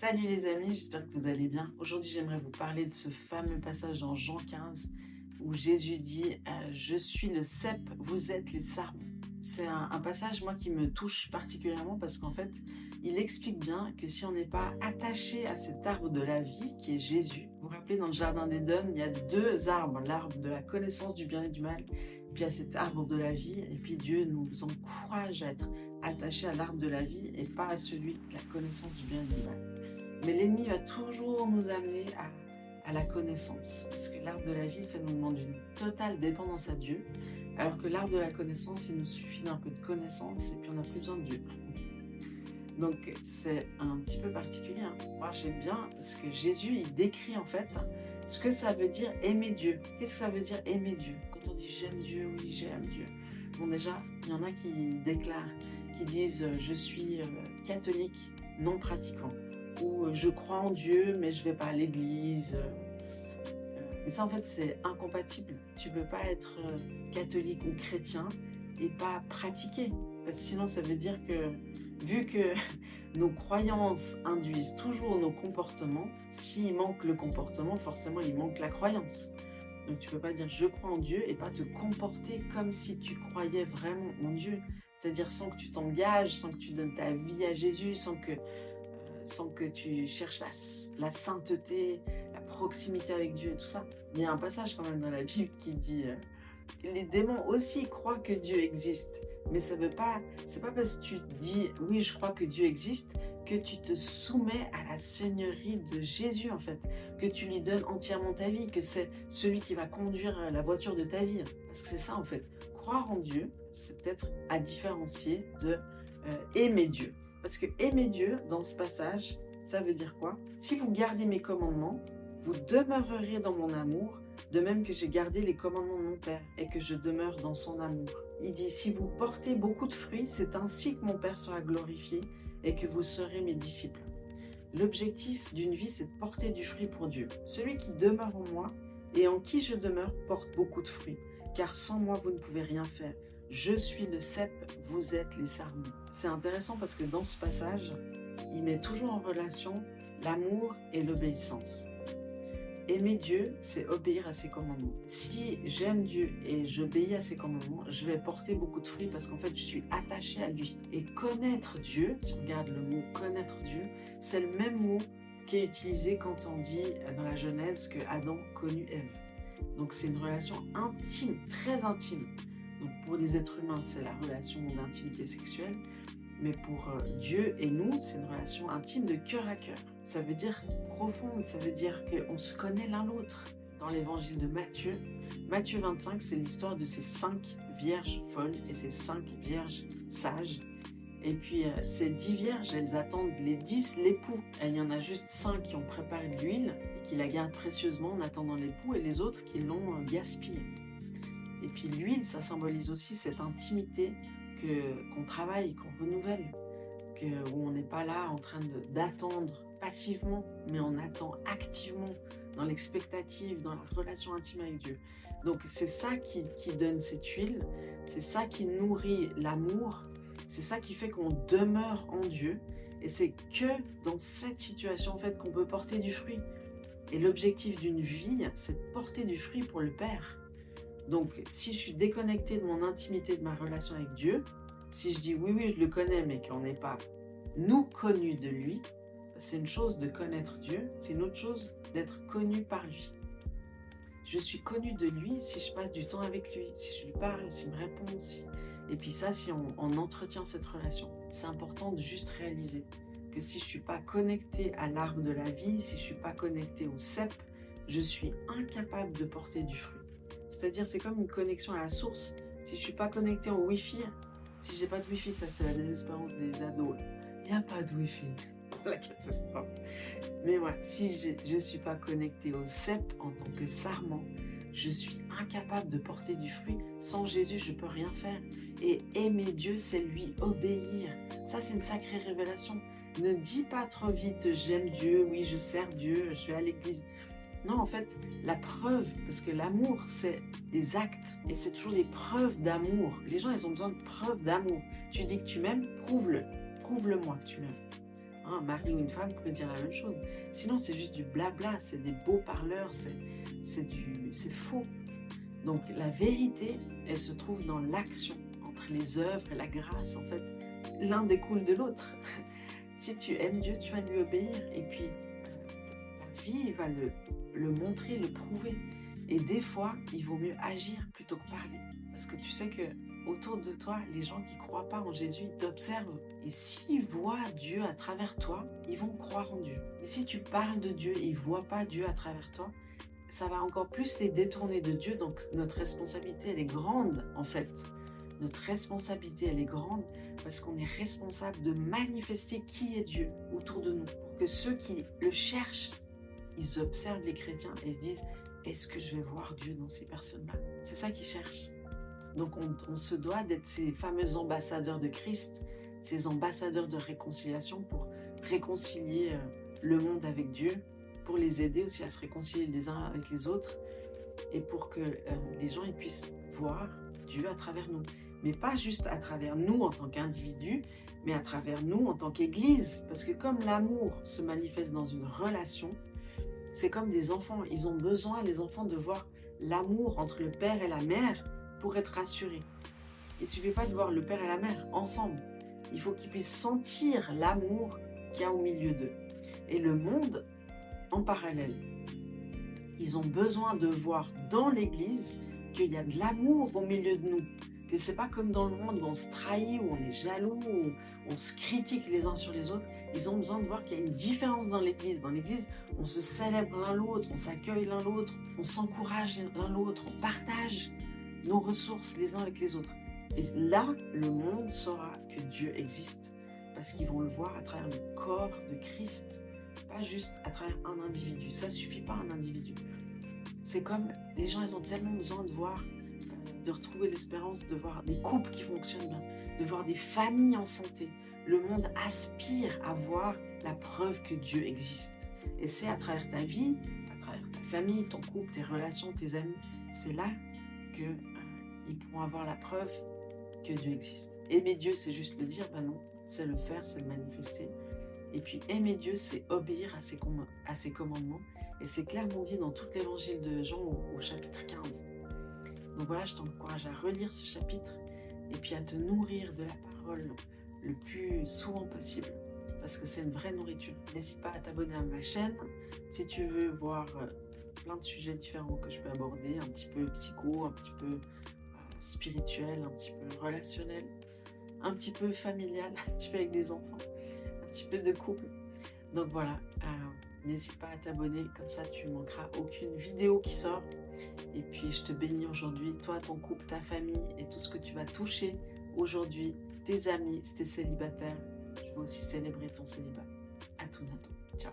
Salut les amis, j'espère que vous allez bien. Aujourd'hui, j'aimerais vous parler de ce fameux passage dans Jean 15 où Jésus dit euh, Je suis le cep, vous êtes les sarmes. C'est un, passage, moi, qui me touche particulièrement parce qu'en fait, il explique bien que si on n'est pas attaché à cet arbre de la vie qui est Jésus, vous vous rappelez, dans le jardin d'Éden, il y a deux arbres l'arbre de la connaissance du bien et du mal, puis il y a cet arbre de la vie, et puis Dieu nous encourage à être attachés à l'arbre de la vie et pas à celui de la connaissance du bien et du mal. Mais l'ennemi va toujours nous amener à, la connaissance. Parce que l'arbre de la vie, ça nous demande une totale dépendance à Dieu. Alors que l'arbre de la connaissance, il nous suffit d'un peu de connaissance et puis on n'a plus besoin de Dieu. Donc c'est un petit peu particulier. Hein. Moi j'aime bien parce que Jésus, il décrit en fait ce que ça veut dire aimer Dieu. Qu'est-ce que ça veut dire aimer Dieu? Quand on dit j'aime Dieu, oui j'aime Dieu. Bon déjà, il y en a qui déclarent, qui disent je suis catholique non pratiquant ou je crois en Dieu mais je vais pas à l'église. Mais ça en fait c'est incompatible. Tu peux pas être catholique ou chrétien et pas pratiquer. Parce que sinon ça veut dire que vu que nos croyances induisent toujours nos comportements, s'il manque le comportement, forcément il manque la croyance. Donc tu peux pas dire je crois en Dieu et pas te comporter comme si tu croyais vraiment en Dieu. C'est-à-dire sans que tu t'engages, sans que tu donnes ta vie à Jésus, sans que, euh, sans que tu cherches la, sainteté, la proximité avec Dieu et tout ça. Mais il y a un passage quand même dans la Bible qui dit euh, les démons aussi croient que Dieu existe. Mais ça veut pas, c'est pas parce que tu dis oui, je crois que Dieu existe que tu te soumets à la seigneurie de Jésus en fait, que tu lui donnes entièrement ta vie, que c'est celui qui va conduire la voiture de ta vie. Parce que c'est ça en fait. Croire en Dieu, c'est peut-être à différencier de euh, aimer Dieu. Parce que aimer Dieu, dans ce passage, ça veut dire quoi? Si vous gardez mes commandements, vous demeurerez dans mon amour, de même que j'ai gardé les commandements de mon Père et que je demeure dans son amour. Il dit, si vous portez beaucoup de fruits, c'est ainsi que mon Père sera glorifié et que vous serez mes disciples. L'objectif d'une vie, c'est de porter du fruit pour Dieu. Celui qui demeure en moi et en qui je demeure porte beaucoup de fruits, car sans moi, vous ne pouvez rien faire. Je suis le cep, vous êtes les sarments. C'est intéressant parce que dans ce passage, il met toujours en relation l'amour et l'obéissance. Aimer Dieu, c'est obéir à ses commandements. Si j'aime Dieu et j'obéis à ses commandements, je vais porter beaucoup de fruits parce qu'en fait, je suis attaché à lui. Et connaître Dieu, si on regarde le mot connaître Dieu, c'est le même mot qui est utilisé quand on dit dans la Genèse que Adam connut Ève. Donc c'est une relation intime, très intime. Donc pour les êtres humains, c'est la relation d'intimité sexuelle. Mais pour Dieu et nous, c'est une relation intime de cœur à cœur. Ça veut dire profonde, ça veut dire qu'on se connaît l'un l'autre. Dans l'évangile de Matthieu, Matthieu 25, c'est l'histoire de ces cinq vierges folles et ces cinq vierges sages. Et puis ces dix vierges, elles attendent les dix l'époux. Il y en a juste cinq qui ont préparé de l'huile et qui la gardent précieusement en attendant l'époux et les autres qui l'ont gaspillée. Et puis l'huile, ça symbolise aussi cette intimité qu'on travaille, qu'on renouvelle, que, où on n'est pas là en train d'attendre passivement, mais on attend activement dans l'expectative, dans la relation intime avec Dieu. Donc c'est ça qui, qui, donne cette huile, c'est ça qui nourrit l'amour, c'est ça qui fait qu'on demeure en Dieu, et c'est que dans cette situation en fait qu'on peut porter du fruit. Et l'objectif d'une vie, c'est de porter du fruit pour le Père. Donc, si je suis déconnecté de mon intimité, de ma relation avec Dieu, si je dis oui, oui, je le connais, mais qu'on n'est pas nous connus de lui, c'est une chose de connaître Dieu, c'est une autre chose d'être connu par lui. Je suis connu de lui si je passe du temps avec lui, si je lui parle, s'il me répond, si... et puis ça, si on, entretient cette relation. C'est important de juste réaliser que si je suis pas connecté à l'arbre de la vie, si je suis pas connecté au cep, je suis incapable de porter du fruit. C'est-à-dire, c'est comme une connexion à la source. Si je suis pas connecté au Wi-Fi, si j'ai pas de Wi-Fi, ça c'est la désespérance des ados. Il n'y a pas de Wi-Fi. la catastrophe. Mais ouais, si je ne suis pas connecté au cep en tant que sarment, je suis incapable de porter du fruit. Sans Jésus, je peux rien faire. Et aimer Dieu, c'est lui obéir. Ça, c'est une sacrée révélation. Ne dis pas trop vite, j'aime Dieu, oui, je sers Dieu, je vais à l'église. Non, en fait, la preuve, parce que l'amour, c'est des actes et c'est toujours des preuves d'amour. Les gens, ils ont besoin de preuves d'amour. Tu dis que tu m'aimes, prouve-le. Prouve-le-moi que tu m'aimes. Hein, un mari ou une femme peut dire la même chose. Sinon, c'est juste du blabla, c'est des beaux parleurs, c'est c'est faux. Donc la vérité, elle se trouve dans l'action entre les œuvres et la grâce. En fait, l'un découle de l'autre. si tu aimes Dieu, tu vas lui obéir. Et puis, vie va le, le montrer, le prouver. Et des fois, il vaut mieux agir plutôt que parler. Parce que tu sais que autour de toi, les gens qui croient pas en Jésus, t'observent. Et s'ils voient Dieu à travers toi, ils vont croire en Dieu. Et si tu parles de Dieu et ils voient pas Dieu à travers toi, ça va encore plus les détourner de Dieu. Donc notre responsabilité, elle est grande en fait. Notre responsabilité, elle est grande parce qu'on est responsable de manifester qui est Dieu autour de nous. Pour que ceux qui le cherchent, ils observent les chrétiens et se disent, est-ce que je vais voir Dieu dans ces personnes-là? C'est ça qu'ils cherchent. Donc on, se doit d'être ces fameux ambassadeurs de Christ, ces ambassadeurs de réconciliation pour réconcilier euh, le monde avec Dieu, pour les aider aussi à se réconcilier les uns avec les autres et pour que euh, les gens puissent voir Dieu à travers nous. Mais pas juste à travers nous en tant qu'individus, mais à travers nous en tant qu'Église. Parce que comme l'amour se manifeste dans une relation, c'est comme des enfants. Ils ont besoin, les enfants, de voir l'amour entre le père et la mère pour être rassuré. Il ne suffit pas de voir le père et la mère ensemble. Il faut qu'ils puissent sentir l'amour qu'il y a au milieu d'eux. Et le monde, en parallèle, ils ont besoin de voir dans l'Église qu'il y a de l'amour au milieu de nous. Que c'est pas comme dans le monde où on se trahit, où on est jaloux, où on se critique les uns sur les autres. Ils ont besoin de voir qu'il y a une différence dans l'Église. Dans l'Église, on se célèbre l'un l'autre, on s'accueille l'un l'autre, on s'encourage l'un l'autre, on partage nos ressources les uns avec les autres. Et là, le monde saura que Dieu existe parce qu'ils vont le voir à travers le corps de Christ, pas juste à travers un individu. Ça suffit pas un individu. C'est comme les gens, ils ont tellement besoin de voir, euh, de retrouver l'espérance, de voir des couples qui fonctionnent bien, de voir des familles en santé. Le monde aspire à voir la preuve que Dieu existe. Et c'est à travers ta vie, à travers ta famille, ton couple, tes relations, tes amis, c'est là que ils pourront avoir la preuve que Dieu existe. Aimer Dieu, c'est juste le dire, ben non, c'est le faire, c'est le manifester. Et puis aimer Dieu, c'est obéir à ses, à ses commandements. Et c'est clairement dit dans tout l'évangile de Jean au, chapitre 15. Donc voilà, je t'encourage à relire ce chapitre et puis à te nourrir de la parole le plus souvent possible parce que c'est une vraie nourriture. N'hésite pas à t'abonner à ma chaîne si tu veux voir euh, plein de sujets différents que je peux aborder, un petit peu psycho, un petit peu spirituel, un petit peu relationnel, un petit peu familial, un petit peu avec des enfants, un petit peu de couple. Donc voilà, euh, n'hésite pas à t'abonner, comme ça tu manqueras aucune vidéo qui sort. Et puis je te bénis aujourd'hui, toi, ton couple, ta famille et tout ce que tu vas toucher aujourd'hui, tes amis, si célibataire. Je veux aussi célébrer ton célibat. À tout bientôt. Ciao.